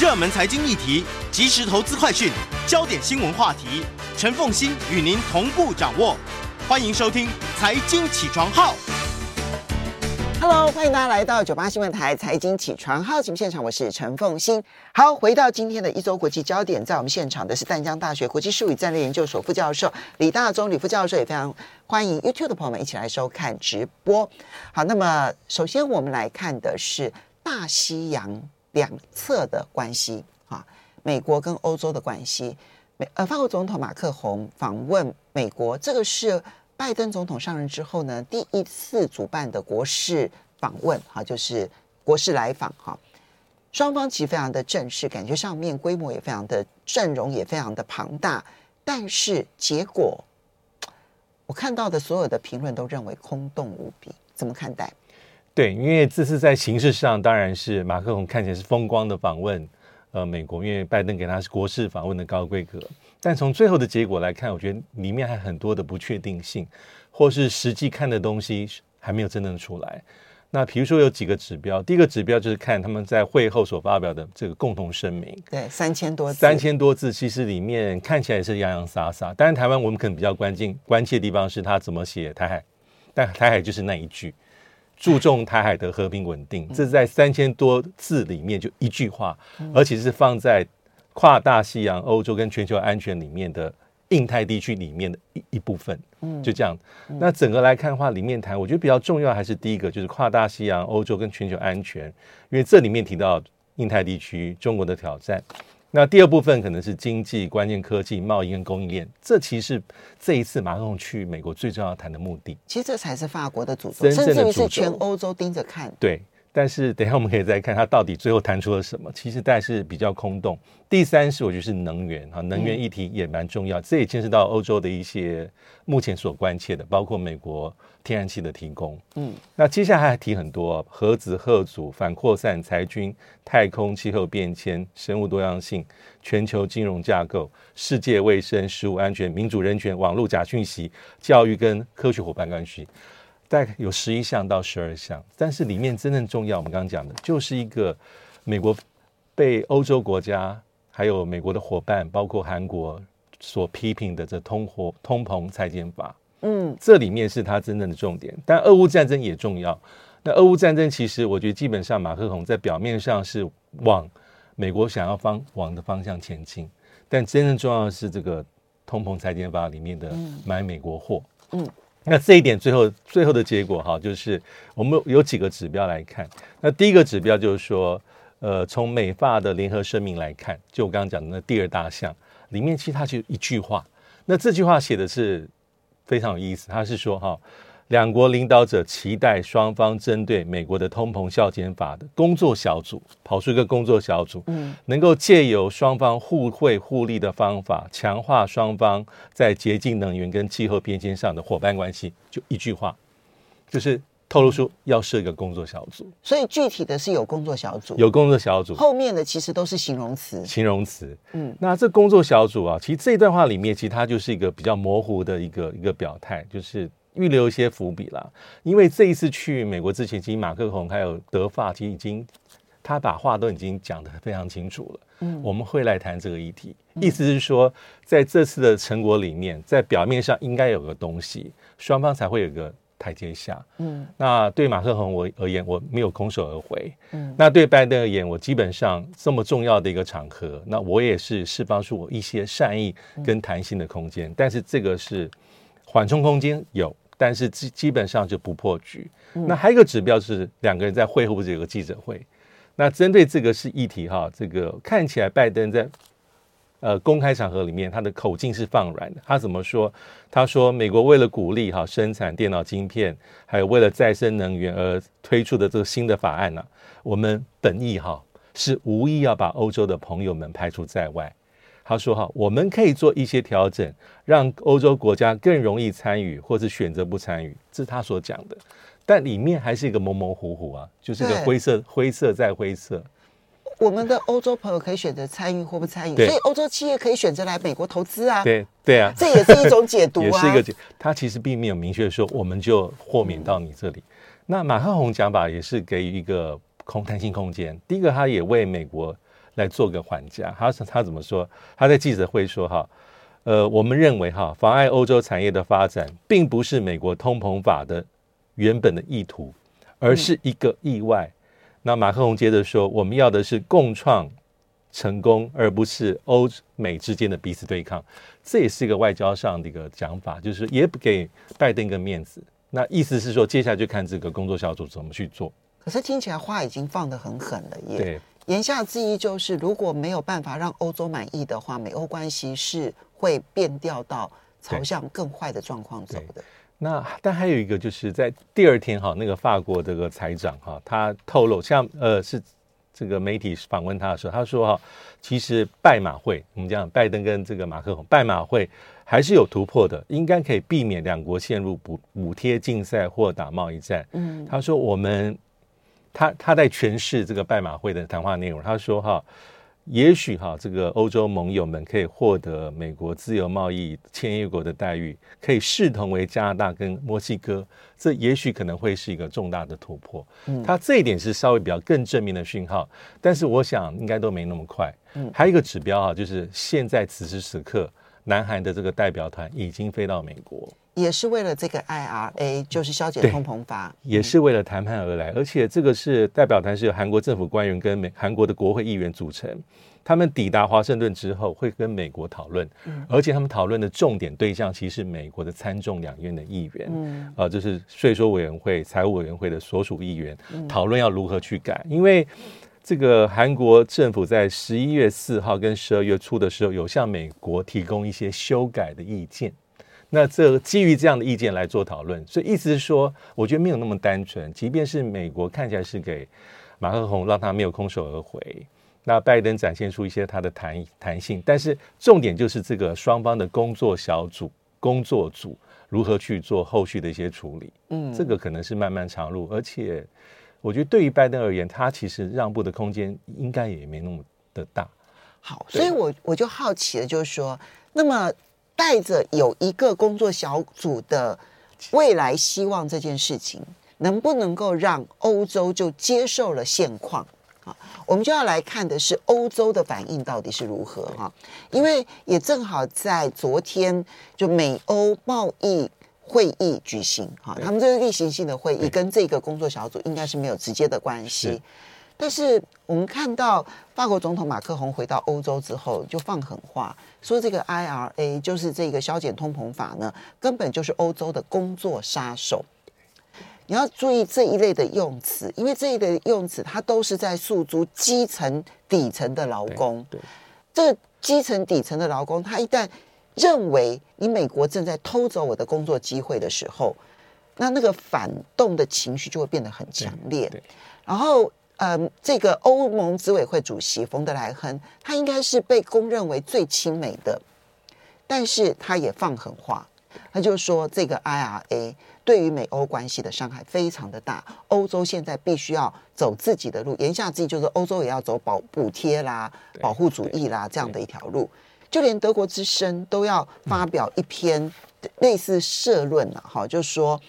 热门财经议题、即时投资快讯、焦点新闻话题，陈凤欣与您同步掌握。欢迎收听《财经起床号》。Hello，欢迎大家来到九八新闻台《财经起床号》节目现场，我是陈凤欣。好，回到今天的一周国际焦点，在我们现场的是淡江大学国际术语战略研究所副教授李大中李副教授，也非常欢迎 YouTube 的朋友们一起来收看直播。好，那么首先我们来看的是大西洋。两侧的关系啊，美国跟欧洲的关系。美呃，法国总统马克宏访问美国，这个是拜登总统上任之后呢第一次主办的国事访问哈，就是国事来访哈。双方其实非常的正式，感觉上面规模也非常的阵容也非常的庞大，但是结果我看到的所有的评论都认为空洞无比，怎么看待？对，因为这次在形式上当然是马克龙看起来是风光的访问，呃，美国，因为拜登给他是国事访问的高规格，但从最后的结果来看，我觉得里面还很多的不确定性，或是实际看的东西还没有真正出来。那比如说有几个指标，第一个指标就是看他们在会后所发表的这个共同声明，对，三千多字，三千多字，其实里面看起来是洋洋洒洒。当然，台湾我们可能比较关键关切的地方是他怎么写台海，但台海就是那一句。注重台海的和平稳定，这是在三千多字里面就一句话，而且是放在跨大西洋、欧洲跟全球安全里面的印太地区里面的一一部分。嗯，就这样。那整个来看的话，里面谈我觉得比较重要还是第一个，就是跨大西洋、欧洲跟全球安全，因为这里面提到印太地区中国的挑战。那第二部分可能是经济、关键科技、贸易跟供应链，这其实这一次马克龙去美国最重要谈的目的。其实这才是法国的主轴，甚至于是全欧洲盯着看。对。但是等一下我们可以再看他到底最后谈出了什么，其实但是比较空洞。第三是我觉得是能源哈，能源议题也蛮重要，这也牵涉到欧洲的一些目前所关切的，包括美国天然气的提供。嗯，那接下来还提很多核子、核组、反扩散、裁军、太空、气候变迁、生物多样性、全球金融架构、世界卫生、食物安全、民主人权、网络假讯息、教育跟科学伙伴关系。大概有十一项到十二项，但是里面真正重要，我们刚刚讲的，就是一个美国被欧洲国家还有美国的伙伴，包括韩国所批评的这通货通膨裁减法。嗯，这里面是它真正的重点。但俄乌战争也重要。那俄乌战争其实我觉得基本上马克宏在表面上是往美国想要方往的方向前进，但真正重要的是这个通膨裁减法里面的买美国货。嗯。嗯那这一点最后最后的结果哈，就是我们有几个指标来看。那第一个指标就是说，呃，从美发的联合声明来看，就我刚刚讲的那第二大项里面，其实它就一句话。那这句话写的是非常有意思，它是说哈。两国领导者期待双方针对美国的通膨削减法的工作小组跑出一个工作小组，嗯，能够借由双方互惠互利的方法，强化双方在洁净能源跟气候变迁上的伙伴关系。就一句话，就是透露出要设一个工作小组。所以具体的是有工作小组，有工作小组，后面的其实都是形容词。形容词，嗯，那这工作小组啊，其实这段话里面，其实它就是一个比较模糊的一个一个表态，就是。预留一些伏笔啦，因为这一次去美国之前，其实马克宏还有德法，其实已经他把话都已经讲得非常清楚了。嗯，我们会来谈这个议题，意思是说，在这次的成果里面，在表面上应该有个东西，双方才会有个台阶下。嗯，那对马克宏我而言，我没有空手而回。嗯，那对拜登而言，我基本上这么重要的一个场合，那我也是释放出我一些善意跟弹性的空间，但是这个是缓冲空间有。但是基基本上就不破局。那还有一个指标是两个人在会后不是有个记者会？那针对这个是议题哈，这个看起来拜登在呃公开场合里面他的口径是放软的。他怎么说？他说美国为了鼓励哈生产电脑晶片，还有为了再生能源而推出的这个新的法案呢，我们本意哈是无意要把欧洲的朋友们排除在外。他说：“哈，我们可以做一些调整，让欧洲国家更容易参与，或是选择不参与。”这是他所讲的，但里面还是一个模模糊糊啊，就是一个灰色、灰色再灰色。我们的欧洲朋友可以选择参与或不参与，所以欧洲企业可以选择来美国投资啊。对对啊，这也是一种解读啊，也是一个解。他其实并没有明确说我们就豁免到你这里。嗯、那马克宏讲法也是给予一个空弹性空间。第一个，他也为美国。来做个缓颊。他他怎么说？他在记者会说哈，呃，我们认为哈，妨碍欧洲产业的发展，并不是美国通膨法的原本的意图，而是一个意外。嗯、那马克龙接着说，我们要的是共创成功，而不是欧美之间的彼此对抗。这也是一个外交上的一个讲法，就是也不给拜登一个面子。那意思是说，接下来就看这个工作小组怎么去做。可是听起来话已经放得很狠了耶。对，言下之意就是，如果没有办法让欧洲满意的话，美欧关系是会变调到朝向更坏的状况走的。那但还有一个就是在第二天哈，那个法国这个财长哈，他透露，像呃是这个媒体访问他的时候，他说哈，其实拜马会，我们讲拜登跟这个马克宏拜马会。还是有突破的，应该可以避免两国陷入补补贴竞赛或打贸易战。嗯，他说我们，他他在诠释这个拜马会的谈话内容。他说哈，也许哈这个欧洲盟友们可以获得美国自由贸易签约国的待遇，可以视同为加拿大跟墨西哥，这也许可能会是一个重大的突破。嗯，他这一点是稍微比较更正面的讯号，但是我想应该都没那么快。嗯，还有一个指标啊，就是现在此时此刻。南韩的这个代表团已经飞到美国，也是为了这个 IRA，就是消减通膨法，也是为了谈判而来。而且这个是代表团是由韩国政府官员跟美韩国的国会议员组成，他们抵达华盛顿之后会跟美国讨论，而且他们讨论的重点对象其实是美国的参众两院的议员，嗯，啊，就是税收委员会、财务委员会的所属议员讨论要如何去改，因为。这个韩国政府在十一月四号跟十二月初的时候，有向美国提供一些修改的意见。那这基于这样的意见来做讨论，所以意思是说，我觉得没有那么单纯。即便是美国看起来是给马克宏让他没有空手而回，那拜登展现出一些他的弹弹性，但是重点就是这个双方的工作小组、工作组如何去做后续的一些处理。嗯，这个可能是漫漫长路，而且。我觉得对于拜登而言，他其实让步的空间应该也没那么的大。好，所以我我就好奇了，就是说，那么带着有一个工作小组的未来希望这件事情，能不能够让欧洲就接受了现况啊？我们就要来看的是欧洲的反应到底是如何哈？因为也正好在昨天，就美欧贸易。会议举行哈，他们这个例行性的会议跟这个工作小组应该是没有直接的关系。是，但是我们看到法国总统马克宏回到欧洲之后就放狠话，说这个 IRA 就是这个削减通膨法呢，根本就是欧洲的工作杀手。你要注意这一类的用词，因为这一类的用词它都是在诉诸基层底层的劳工。对，这个基层底层的劳工，他一旦认为你美国正在偷走我的工作机会的时候，那那个反动的情绪就会变得很强烈。然后，嗯，这个欧盟执委会主席冯德莱恩，他应该是被公认为最亲美的，但是他也放狠话，他就说这个 IRA 对于美欧关系的伤害非常的大，欧洲现在必须要走自己的路，言下之意就是欧洲也要走保补贴啦、保护主义啦这样的一条路。就连德国之声都要发表一篇类似社论了，哈，就是说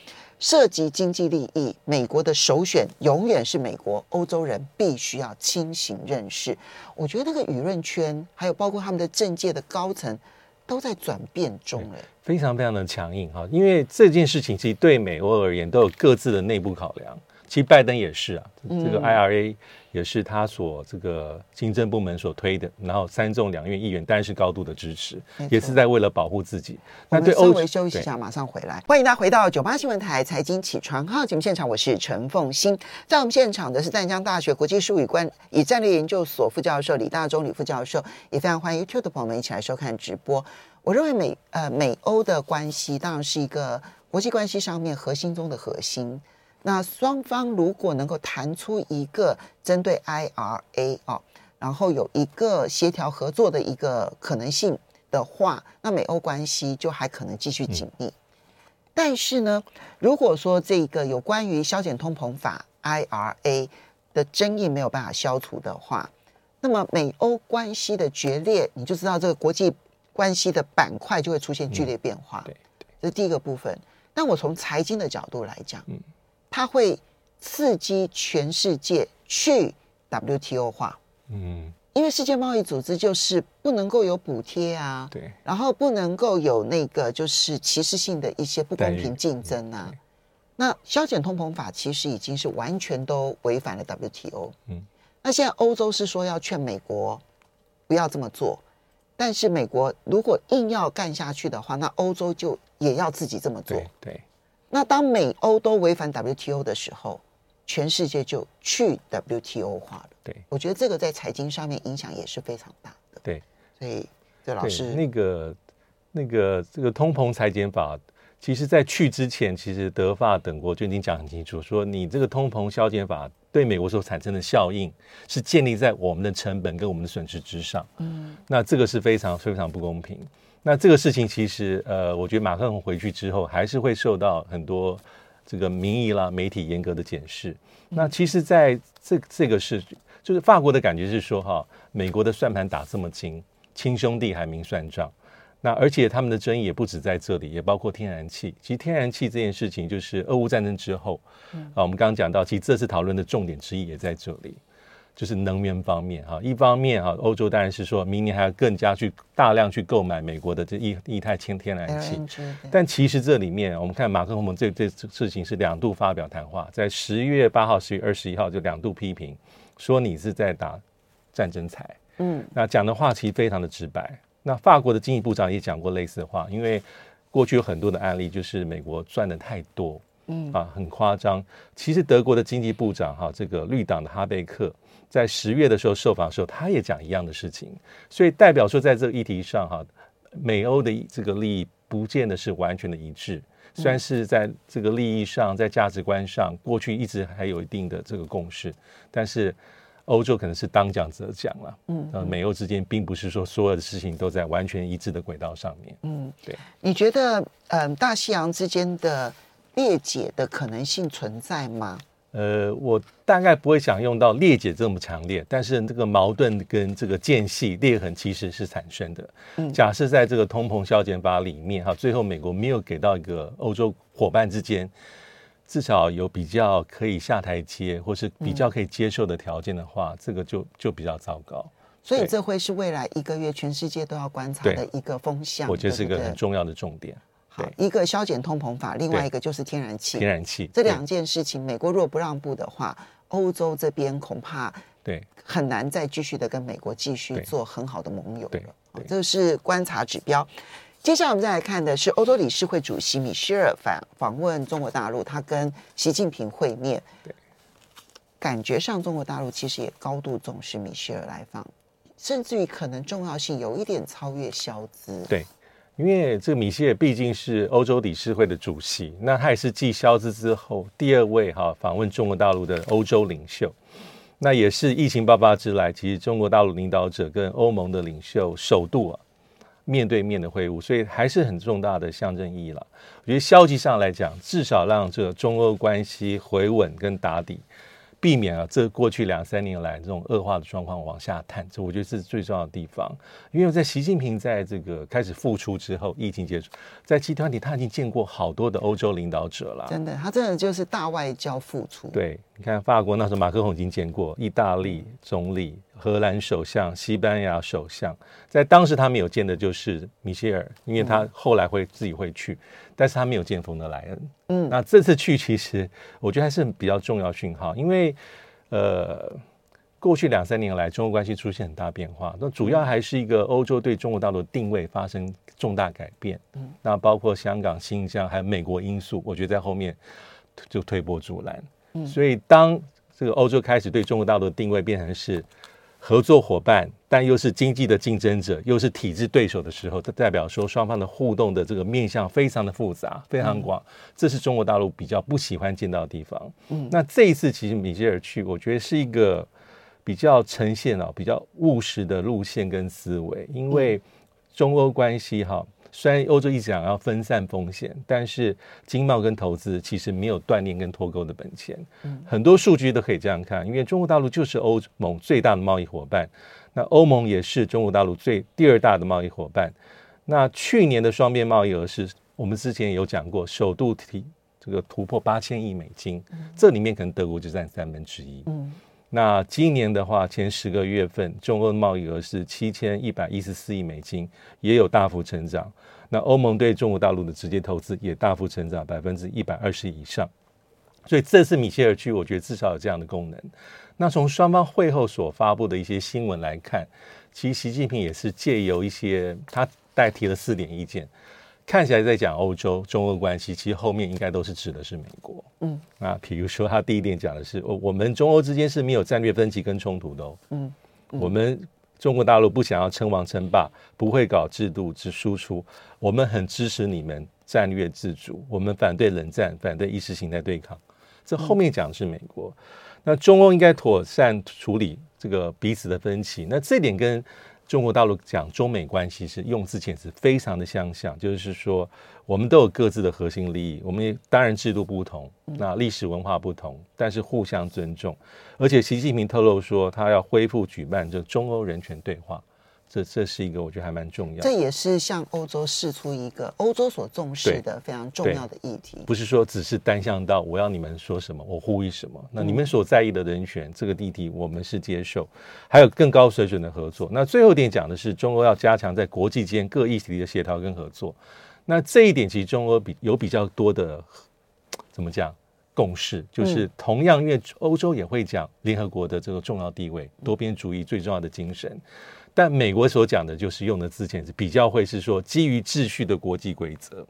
涉及经济利益，美国的首选永远是美国，欧洲人必须要清醒认识。我觉得那个舆论圈，还有包括他们的政界的高层，都在转变中，哎，非常非常的强硬哈，因为这件事情其实对美欧而言都有各自的内部考量。其实拜登也是啊，这个 IRA 也是他所这个行政部门所推的，然后三众两院议员当然是高度的支持，也是在为了保护自己。那对欧，稍微休息一下，马上回来。欢迎大家回到九八新闻台财经起床号节目现场，我是陈凤欣。在我们现场的是淡江大学国际术语观与战略研究所副教授李大中李副教授，也非常欢迎 YouTube 的朋友们一起来收看直播。我认为美呃美欧的关系当然是一个国际关系上面核心中的核心。那双方如果能够谈出一个针对 IRA 啊，然后有一个协调合作的一个可能性的话，那美欧关系就还可能继续紧密。但是呢，如果说这个有关于削减通膨法 IRA 的争议没有办法消除的话，那么美欧关系的决裂，你就知道这个国际关系的板块就会出现剧烈变化。对，这是第一个部分。但我从财经的角度来讲，嗯。它会刺激全世界去 WTO 化，嗯，因为世界贸易组织就是不能够有补贴啊，对，然后不能够有那个就是歧视性的一些不公平竞争啊。那削减通膨法其实已经是完全都违反了 WTO。嗯，那现在欧洲是说要劝美国不要这么做，但是美国如果硬要干下去的话，那欧洲就也要自己这么做。对，对，那当美欧都违反 WTO 的时候，全世界就去 WTO 化了。对，我觉得这个在财经上面影响也是非常大的。对，所以这老师那个那个这个通膨裁减法，其实在去之前，其实德法等国就已经讲很清楚，说你这个通膨削减法对美国所产生的效应是建立在我们的成本跟我们的损失之上。嗯，那这个是非常非常不公平。那这个事情其实呃，我觉得马克龙回去之后还是会受到很多。这个民意啦，媒体严格的检视。那其实，在这这个是，就是法国的感觉是说，哈，美国的算盘打这么精，亲兄弟还明算账。那而且他们的争议也不止在这里，也包括天然气。其实天然气这件事情，就是俄乌战争之后，啊，我们刚刚讲到，其实这次讨论的重点之一也在这里。就是能源方面哈，一方面哈，欧洲当然是说明年还要更加去大量去购买美国的这液液态氢天然气，但其实这里面我们看马克龙这这事情是两度发表谈话，在十一月八号、十月二十一号就两度批评，说你是在打战争财，嗯，那讲的话其实非常的直白。那法国的经济部长也讲过类似的话，因为过去有很多的案例，就是美国赚的太多，嗯啊，很夸张。其实德国的经济部长哈，这个绿党的哈贝克。在十月的时候受访的时候，他也讲一样的事情，所以代表说，在这个议题上，哈，美欧的这个利益不见得是完全的一致。虽然是在这个利益上，在价值观上，过去一直还有一定的这个共识，但是欧洲可能是当讲则讲了。嗯，呃，美欧之间并不是说所有的事情都在完全一致的轨道上面。嗯，对。你觉得，嗯，大西洋之间的裂解的可能性存在吗？呃，我大概不会想用到裂解这么强烈，但是这个矛盾跟这个间隙裂痕其实是产生的。嗯，假设在这个通膨削减法里面哈，最后美国没有给到一个欧洲伙伴之间至少有比较可以下台阶或是比较可以接受的条件的话，嗯、这个就就比较糟糕。所以这会是未来一个月全世界都要观察的一个风向。我觉得是一个很重要的重点。好，一个削减通膨法，另外一个就是天然气。天然气这两件事情，美国若不让步的话，欧洲这边恐怕对很难再继续的跟美国继续做很好的盟友了。这是观察指标。接下来我们再来看的是欧洲理事会主席米歇尔访访问中国大陆，他跟习近平会面。对，感觉上中国大陆其实也高度重视米歇尔来访，甚至于可能重要性有一点超越萧兹。对。因为这个米歇尔毕竟是欧洲理事会的主席，那他也是继萧兹之后第二位哈访问中国大陆的欧洲领袖，那也是疫情爆发之来，其实中国大陆领导者跟欧盟的领袖首度啊面对面的会晤，所以还是很重大的象征意义了。我觉得消极上来讲，至少让这个中欧关系回稳跟打底。避免啊，这过去两三年来这种恶化的状况往下探，这我觉得是最重要的地方。因为在习近平在这个开始复出之后，疫情结束，在集团里他已经见过好多的欧洲领导者了。真的，他真的就是大外交付出。对，你看法国那时候马克宏已经见过，意大利总理、荷兰首相、西班牙首相，在当时他没有见的就是米歇尔，因为他后来会自己会去。嗯但是他没有见冯德莱恩，嗯，那这次去其实我觉得还是比较重要讯号，因为呃，过去两三年来中欧关系出现很大变化，那主要还是一个欧洲对中国大陆的定位发生重大改变，嗯，那包括香港、新疆还有美国因素，我觉得在后面就推波助澜，嗯，所以当这个欧洲开始对中国大陆的定位变成是。合作伙伴，但又是经济的竞争者，又是体制对手的时候，这代表说双方的互动的这个面向非常的复杂，非常广，这是中国大陆比较不喜欢见到的地方。嗯，那这一次其实米歇尔去，我觉得是一个比较呈现啊比较务实的路线跟思维，因为中欧关系哈。虽然欧洲一直想要分散风险，但是经贸跟投资其实没有断链跟脱钩的本钱。很多数据都可以这样看，因为中国大陆就是欧盟最大的贸易伙伴，那欧盟也是中国大陆最第二大的贸易伙伴。那去年的双边贸易额是我们之前有讲过，首度提这个突破八千亿美金，这里面可能德国就占三分之一。那今年的话，前十个月份中欧贸易额是七千一百一十四亿美金，也有大幅成长。那欧盟对中国大陆的直接投资也大幅成长百分之一百二十以上。所以这次米歇尔去，我觉得至少有这样的功能。那从双方会后所发布的一些新闻来看，其实习近平也是借由一些他代提了四点意见。看起来在讲欧洲中欧关系，其实后面应该都是指的是美国。嗯，啊，比如说他第一点讲的是，我，我们中欧之间是没有战略分歧跟冲突的哦。嗯，嗯，我们中国大陆不想要称王称霸，不会搞制度之输出，我们很支持你们战略自主，我们反对冷战，反对意识形态对抗。这后面讲的是美国，那中欧应该妥善处理这个彼此的分歧。那这点跟中国大陆讲中美关系是用字简直非常的相像，就是说我们都有各自的核心利益，我们也当然制度不同，那历史文化不同，但是互相尊重。而且习近平透露说，他要恢复举办这中欧人权对话。这这是一个我觉得还蛮重要的，这也是向欧洲示出一个欧洲所重视的非常重要的议题。不是说只是单向到我要你们说什么，我呼吁什么。那你们所在意的人权、嗯、这个议题，我们是接受，还有更高水准的合作。那最后一点讲的是，中欧要加强在国际间各议题的协调跟合作。那这一点其实中欧比有比较多的怎么讲共识，就是同样因为欧洲也会讲联合国的这个重要地位、多边主义最重要的精神。但美国所讲的就是用的字遣是比较会是说基于秩序的国际规则，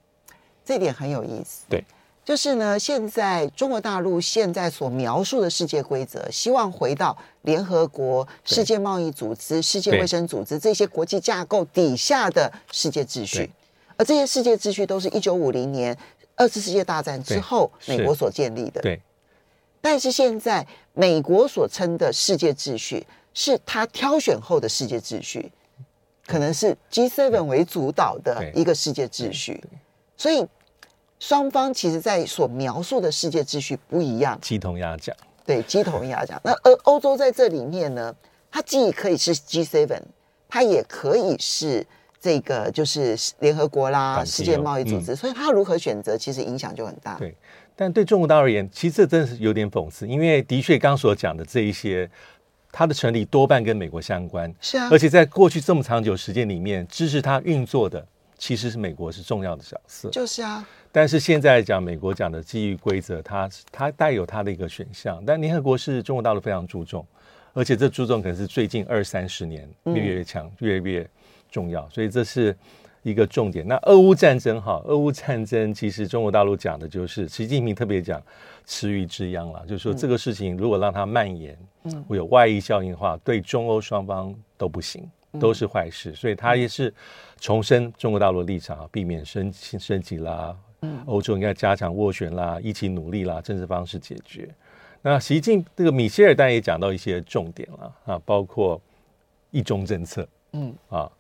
这点很有意思。对，就是呢，现在中国大陆现在所描述的世界规则，希望回到联合国、世界贸易组织、世界卫生组织这些国际架构底下的世界秩序，而这些世界秩序都是一九五零年二次世界大战之后美国所建立的。对，但是现在美国所称的世界秩序。是他挑选后的世界秩序，可能是 G7 为主导的一个世界秩序，所以双方其实在所描述的世界秩序不一样。鸡同鸭讲，对，鸡同鸭讲。那而欧洲在这里面呢，它既可以是 G7，它也可以是这个就是联合国啦、世界贸易组织，所以它如何选择，其实影响就很大。对，但对中国大陆而言，其实这真的是有点讽刺，因为的确刚所讲的这一些。它的成立多半跟美国相关，是啊，而且在过去这么长久时间里面，支持它运作的其实是美国是重要的角色，就是啊。但是现在讲美国讲的基于规则，它它带有它的一个选项，但联合国是中国大陆非常注重，而且这注重可能是最近二三十年越来越强，越来越重要，所以这是。一个重点，那俄乌战争哈，俄乌战争其实中国大陆讲的就是习近平特别讲池鱼之殃了，就是说这个事情如果让它蔓延，嗯，会有外溢效应的话，对中欧双方都不行，都是坏事，所以他也是重申中国大陆的立场，避免升升级啦，嗯，欧洲应该加强斡旋啦，一起努力啦，政治方式解决。那习近这个米歇尔当然也讲到一些重点了啊，包括一中政策，嗯啊。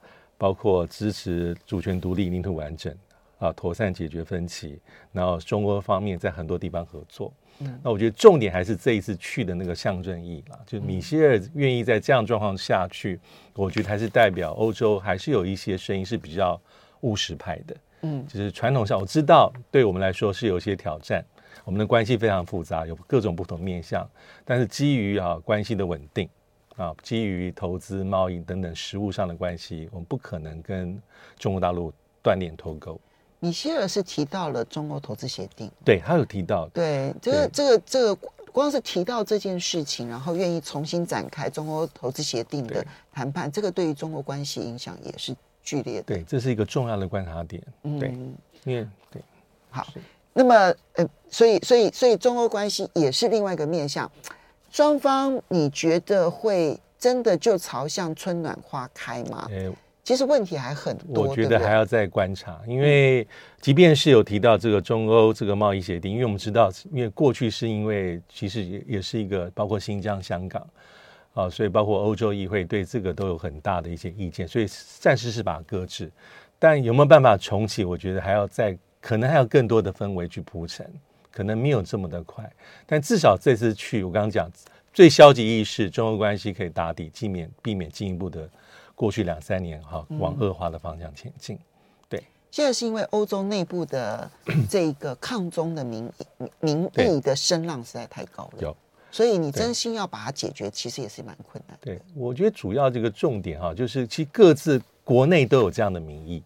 包括支持主权独立、领土完整啊，妥善解决分歧，然后中欧方面在很多地方合作。嗯，那我觉得重点还是这一次去的那个象征意义啦，就米歇尔愿意在这样状况下去，我觉得还是代表欧洲还是有一些声音是比较务实派的。嗯，就是传统上我知道对我们来说是有一些挑战，我们的关系非常复杂，有各种不同面向，但是基于啊关系的稳定。啊，基于投资、贸易等等实物上的关系，我们不可能跟中国大陆断链脱钩。米歇尔是提到了中欧投资协定，对他有提到，对这个这个这个，光是提到这件事情，然后愿意重新展开中欧投资协定的谈判，这个对于中国关系影响也是剧烈的。对，这是一个重要的观察点。嗯，对，因为对，好，那么呃，所以所以所以中欧关系也是另外一个面向。双方你觉得会真的就朝向春暖花开吗？欸、其实问题还很多，我觉得还要再观察，因为即便是有提到这个中欧这个贸易协定，因为我们知道，因为过去是因为其实也也是一个包括新疆、香港啊，所以包括欧洲议会对这个都有很大的一些意见，所以暂时是把它搁置。但有没有办法重启？我觉得还要再可能还有更多的氛围去铺陈。可能没有这么的快，但至少这次去，我刚刚讲最消极意识，中欧关系可以打底，避免避免进一步的过去两三年哈往恶化的方向前进。对，现在是因为欧洲内部的 这个抗中的民民意的声浪实在太高了。有，所以你真心要把它解决，其实也是蛮困难。对，我觉得主要这个重点哈，就是其实各自国内都有这样的民意。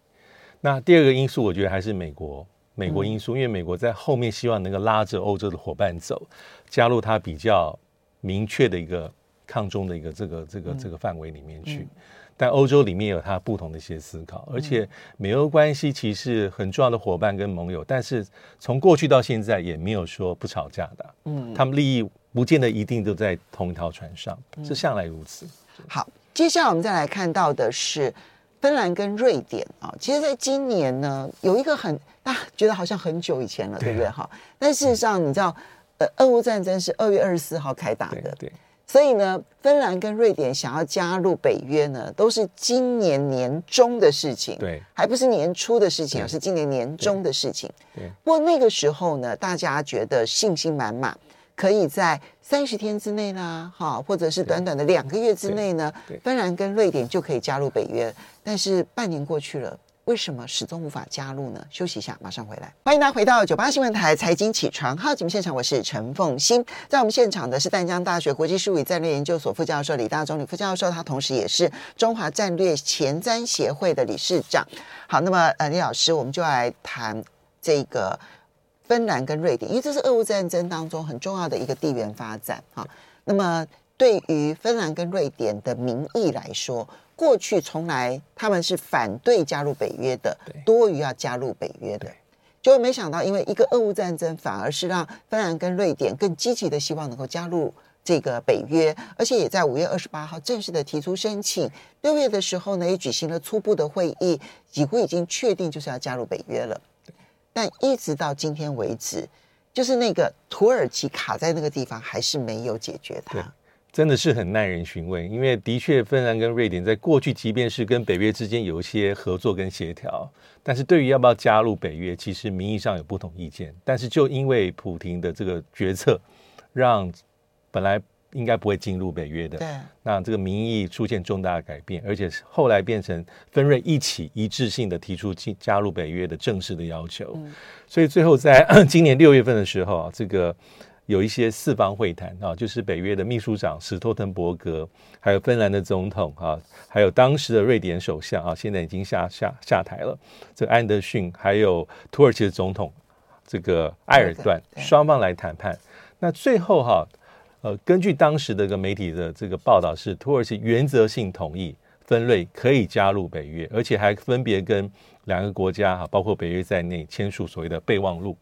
那第二个因素，我觉得还是美国，美国因素，因为美国在后面希望能够拉着欧洲的伙伴走，加入它比较明确的一个抗中的一个这个这个这个范围里面去。但欧洲里面有它不同的一些思考，而且美欧关系其实很重要的伙伴跟盟友，但是从过去到现在也没有说不吵架的，嗯，他们利益不见得一定都在同一条船上，是向来如此。好，接下来我们再来看到的是芬兰跟瑞典啊，其实在今年呢有一个很大家觉得好像很久以前了，对不对？哈，但事实上你知道，呃，俄乌战争是二月二十四号开打的，对。所以呢，芬兰跟瑞典想要加入北约呢，都是今年年中的事情，对，还不是年初的事情，而是今年年中的事情。对，不过那个时候呢，大家觉得信心满满，可以在三十天之内啦，哈，或者是短短的两个月之内呢，芬兰跟瑞典就可以加入北约。但是半年过去了。为什么始终无法加入呢？休息一下，马上回来。欢迎大家回到九八新闻台财经起床号节目现场，我是陈凤欣。在我们现场的是淡江大学国际术语战略研究所副教授李大中李副教授，他同时也是中华战略前瞻协会的理事长。好，那么呃，李老师，我们就来谈这个芬兰跟瑞典，因为这是俄乌战争当中很重要的一个地缘发展。哈，那么对于芬兰跟瑞典的民意来说，过去从来他们是反对加入北约的，多于要加入北约的，就没想到因为一个俄乌战争，反而是让芬兰跟瑞典更积极的希望能够加入这个北约，而且也在五月二十八号正式的提出申请。六月的时候呢，也举行了初步的会议，几乎已经确定就是要加入北约了。但一直到今天为止，就是那个土耳其卡在那个地方，还是没有解决它。真的是很耐人寻味，因为的确，芬兰跟瑞典在过去，即便是跟北约之间有一些合作跟协调，但是对于要不要加入北约，其实名义上有不同意见。但是就因为普亭的这个决策，让本来应该不会进入北约的，对，那这个民意出现重大的改变，而且后来变成分瑞一起一致性的提出进加入北约的正式的要求。嗯、所以最后在 今年六月份的时候啊，这个。有一些四方会谈啊，就是北约的秘书长史托滕伯格，还有芬兰的总统啊，还有当时的瑞典首相啊，现在已经下下下台了，这个安德逊，还有土耳其的总统这个埃尔段，双方来谈判。那最后哈，呃，根据当时的一个媒体的这个报道是，土耳其原则性同意分类可以加入北约，而且还分别跟两个国家哈，包括北约在内签署所谓的备忘录。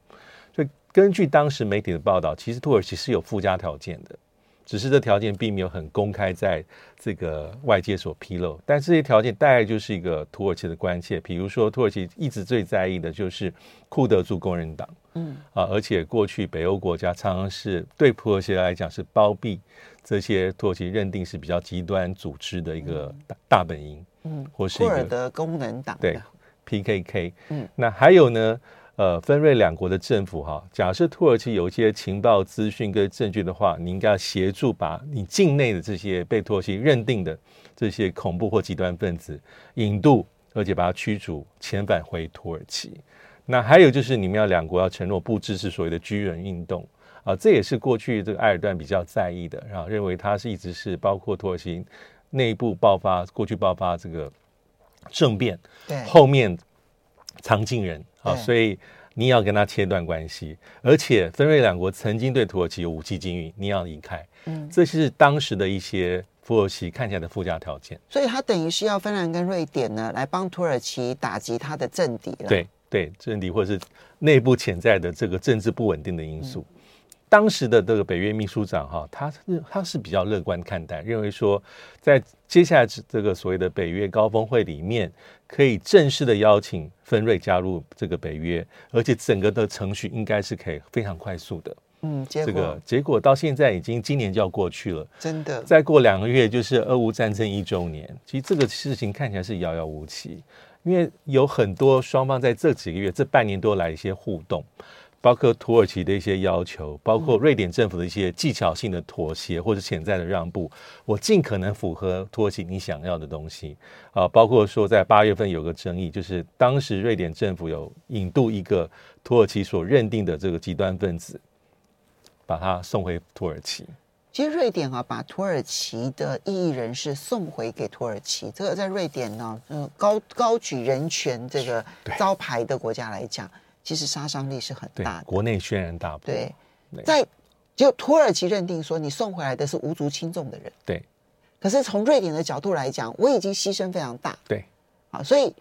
根据当时媒体的报道，其实土耳其是有附加条件的，只是这条件并没有很公开在这个外界所披露。但这些条件大概就是一个土耳其的关切，比如说土耳其一直最在意的就是库德族工人党，嗯。啊，而且过去北欧国家常常是对土耳其来讲是包庇这些土耳其认定是比较极端组织的一个大大本营，嗯，或是库尔德工人党对 PKK，嗯，那还有呢？呃，分瑞两国的政府哈，假设土耳其有一些情报资讯跟证据的话，你应该要协助把你境内的这些被土耳其认定的这些恐怖或极端分子引渡，而且把他驱逐遣返回土耳其。那还有就是你们要两国要承诺不支持所谓的军人运动啊，这也是过去这个埃尔段比较在意的，然后认为他是一直是包括土耳其内部爆发过去爆发这个政变，对后面藏进人。啊，所以你要跟他切断关系，而且芬瑞两国曾经对土耳其有武器禁运，你要离开，嗯，这是当时的一些土耳其看起来的附加条件。所以，他等于是要芬兰跟瑞典呢来帮土耳其打击他的政敌了。对对，政敌或者是内部潜在的这个政治不稳定的因素。嗯当时的这个北约秘书长哈，他是他是比较乐观看待，认为说在接下来这个所谓的北约高峰会里面，可以正式的邀请芬瑞加入这个北约，而且整个的程序应该是可以非常快速的。嗯，结果这个结果到现在已经今年就要过去了，真的，再过两个月就是俄乌战争一周年。其实这个事情看起来是遥遥无期，因为有很多双方在这几个月这半年多来一些互动。包括土耳其的一些要求，包括瑞典政府的一些技巧性的妥协或者潜在的让步，我尽可能符合土耳其你想要的东西啊。包括说在八月份有个争议，就是当时瑞典政府有引渡一个土耳其所认定的这个极端分子，把他送回土耳其。其实瑞典啊，把土耳其的异议人士送回给土耳其，这个在瑞典呢，嗯，高高举人权这个招牌的国家来讲，其实杀伤力是很大的。国内轩然大波。对，在就土耳其认定说，你送回来的是无足轻重的人。对。可是从瑞典的角度来讲，我已经牺牲非常大。对。好，所以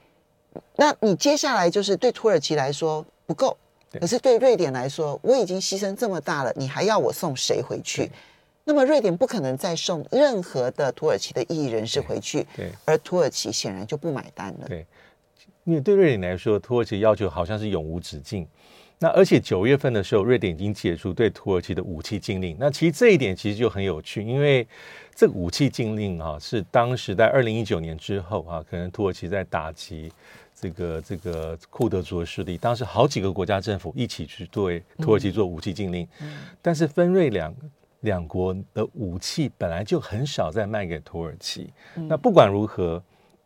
那你接下来就是对土耳其来说不够，可是对瑞典来说，我已经牺牲这么大了，你还要我送谁回去？那么瑞典不可能再送任何的土耳其的异议人士回去，对，对，而土耳其显然就不买单了。对，因为对瑞典来说，土耳其要求好像是永无止境。那而且九月份的时候，瑞典已经解除对土耳其的武器禁令。那其实这一点其实就很有趣，因为这个武器禁令啊，是当时在二零一九年之后啊，可能土耳其在打击这个这个库德族的势力，当时好几个国家政府一起去对土耳其做武器禁令，嗯，但是分瑞两。两国的武器本来就很少再卖给土耳其，嗯、那不管如何，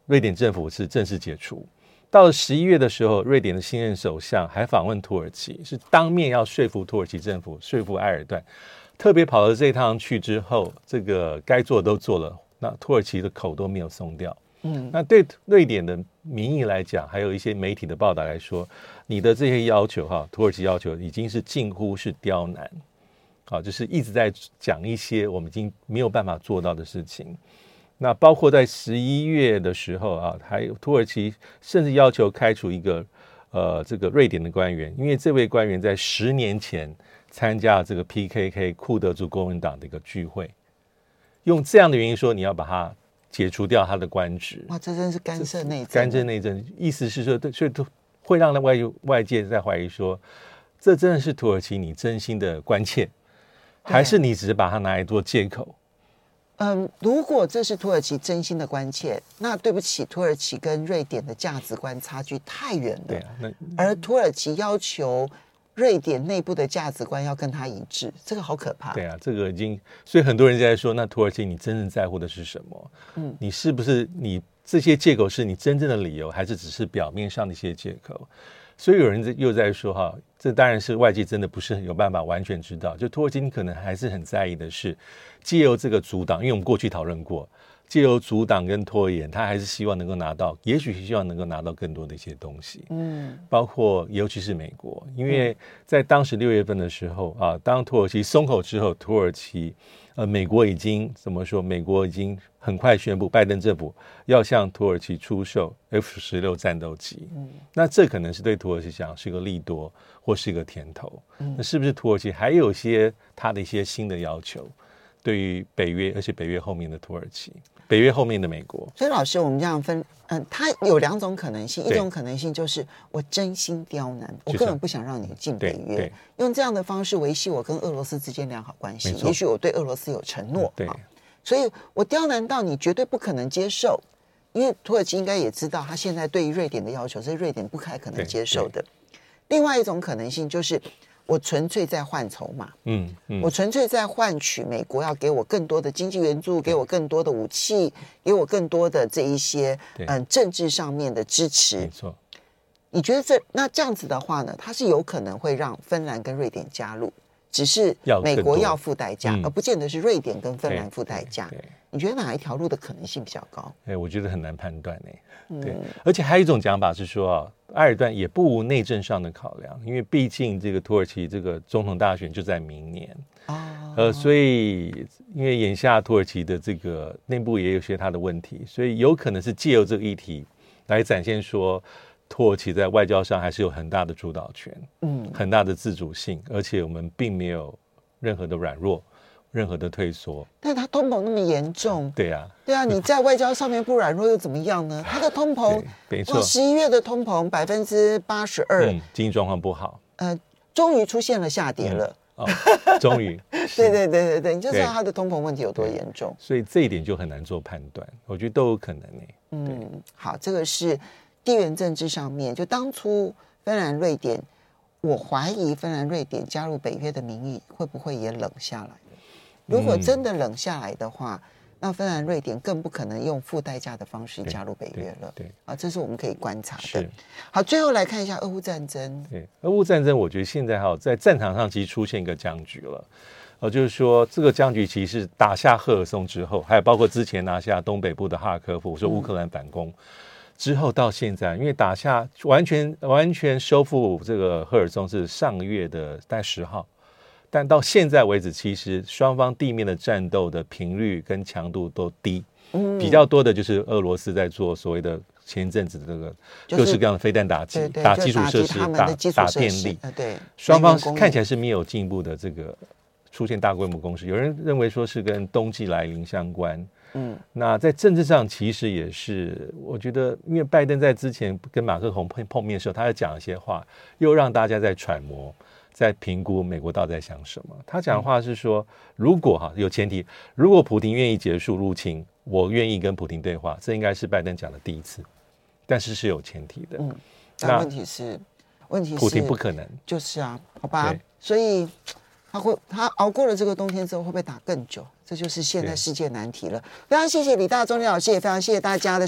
瑞典政府是正式解除。到了十一月的时候，瑞典的新任首相还访问土耳其，是当面要说服土耳其政府，说服埃尔段。特别跑了这一趟去之后，这个该做的都做了，那土耳其的口都没有松掉。嗯，那对瑞典的民意来讲，还有一些媒体的报道来说，你的这些要求哈，土耳其要求已经是近乎是刁难。啊，就是一直在讲一些我们已经没有办法做到的事情。那包括在十一月的时候啊，还有土耳其甚至要求开除一个呃这个瑞典的官员，因为这位官员在十年前参加这个 PKK 库德族工人党的一个聚会，用这样的原因说你要把他解除掉他的官职。哇，这真是干涉内政，干涉内政，意思是说，所以都会让外外界在怀疑说，这真的是土耳其你真心的关切。还是你只是把它拿来做借口？嗯，如果这是土耳其真心的关切，那对不起，土耳其跟瑞典的价值观差距太远了。对啊，那而土耳其要求瑞典内部的价值观要跟他一致，这个好可怕。对啊，这个已经，所以很多人在说，那土耳其你真正在乎的是什么？嗯，你是不是你这些借口是你真正的理由，还是只是表面上的一些借口？所以有人又在说哈，这当然是外界真的不是很 有办法完全知道。就土耳其可能还是很在意的是，借由这个阻挡，因为我们过去讨论过，借由阻挡跟拖延，他还是希望能够拿到，也许是希望能够拿到更多的一些东西。嗯，包括尤其是美国，因为在当时六月份的时候啊，当土耳其松口之后，土耳其。呃，美国已经怎么说？美国已经很快宣布，拜登政府要向土耳其出售 F 十六战斗机。嗯，那这可能是对土耳其讲是个利多，或是一个甜头。嗯，那是不是土耳其还有些他的一些新的要求？对于北约，而且北约后面的土耳其。北约后面的美国，所以老师，我们这样分，嗯，它有两种可能性，一种可能性就是我真心刁难，我根本不想让你进北约，用这样的方式维系我跟俄罗斯之间良好关系，也许我对俄罗斯有承诺，对，所以我刁难到你绝对不可能接受，因为土耳其应该也知道，他现在对于瑞典的要求是瑞典不太可能接受的。另外一种可能性就是。我纯粹在换筹码，嗯，嗯，我纯粹在换取美国要给我更多的经济援助，给我更多的武器，给我更多的这一些嗯政治上面的支持。没错，你觉得这那这样子的话呢？它是有可能会让芬兰跟瑞典加入，只是美国要付代价，而不见得是瑞典跟芬兰付代价。你觉得哪一条路的可能性比较高？哎，我觉得很难判断呢。对，而且还有一种讲法是说啊，埃尔段也不无内政上的考量，因为毕竟这个土耳其这个总统大选就在明年啊，呃，所以因为眼下土耳其的这个内部也有些他的问题，所以有可能是借由这个议题来展现说，土耳其在外交上还是有很大的主导权，嗯，很大的自主性，而且我们并没有任何的软弱。任何的退缩，但他通膨那么严重，对呀，对啊，你在外交上面不软弱又怎么样呢？它的通膨，没错，十一月的通膨百分之八十二，经济状况不好，呃，终于出现了下跌了，终于，对对对对对，你就知道它的通膨问题有多严重，所以这一点就很难做判断，我觉得都有可能呢。嗯，好，这个是地缘政治上面，就当初芬兰、瑞典，我怀疑芬兰、瑞典加入北约的名义会不会也冷下来？如果真的冷下来的话，嗯、那芬兰、瑞典更不可能用付代价的方式加入北约了。对，啊，这是我们可以观察的。好，最后来看一下俄乌战争。对，俄乌战争，我觉得现在哈在战场上其实出现一个僵局了。呃，就是说这个僵局其实是打下赫尔松之后，还有包括之前拿下东北部的哈尔科夫，说乌克兰反攻、嗯、之后到现在，因为打下完全完全收复这个赫尔松是上个月的大概十号，但到现在为止，其实双方地面的战斗的频率跟强度都低，嗯，比较多的就是俄罗斯在做所谓的。前阵子的这个各式各样的飞弹打击、就是，打基础设施，打打电力，对，双方看起来是没有进步的。这个出现大规模攻势，有人认为说是跟冬季来临相关。嗯，那在政治上其实也是，我觉得，因为拜登在之前跟马克宏碰碰面的时候，他要讲一些话，又让大家在揣摩，在评估美国到底在想什么。他讲的话是说，如果哈有前提，如果普京愿意结束入侵，我愿意跟普京对话，这应该是拜登讲的第一次。但是是有前提的，嗯，但问题是，问题是，普京不可能，就是啊，好吧，所以他会，他熬过了这个冬天之后，会不会打更久？这就是现在世界难题了。非常谢谢李大中李老师，也非常谢谢大家的收。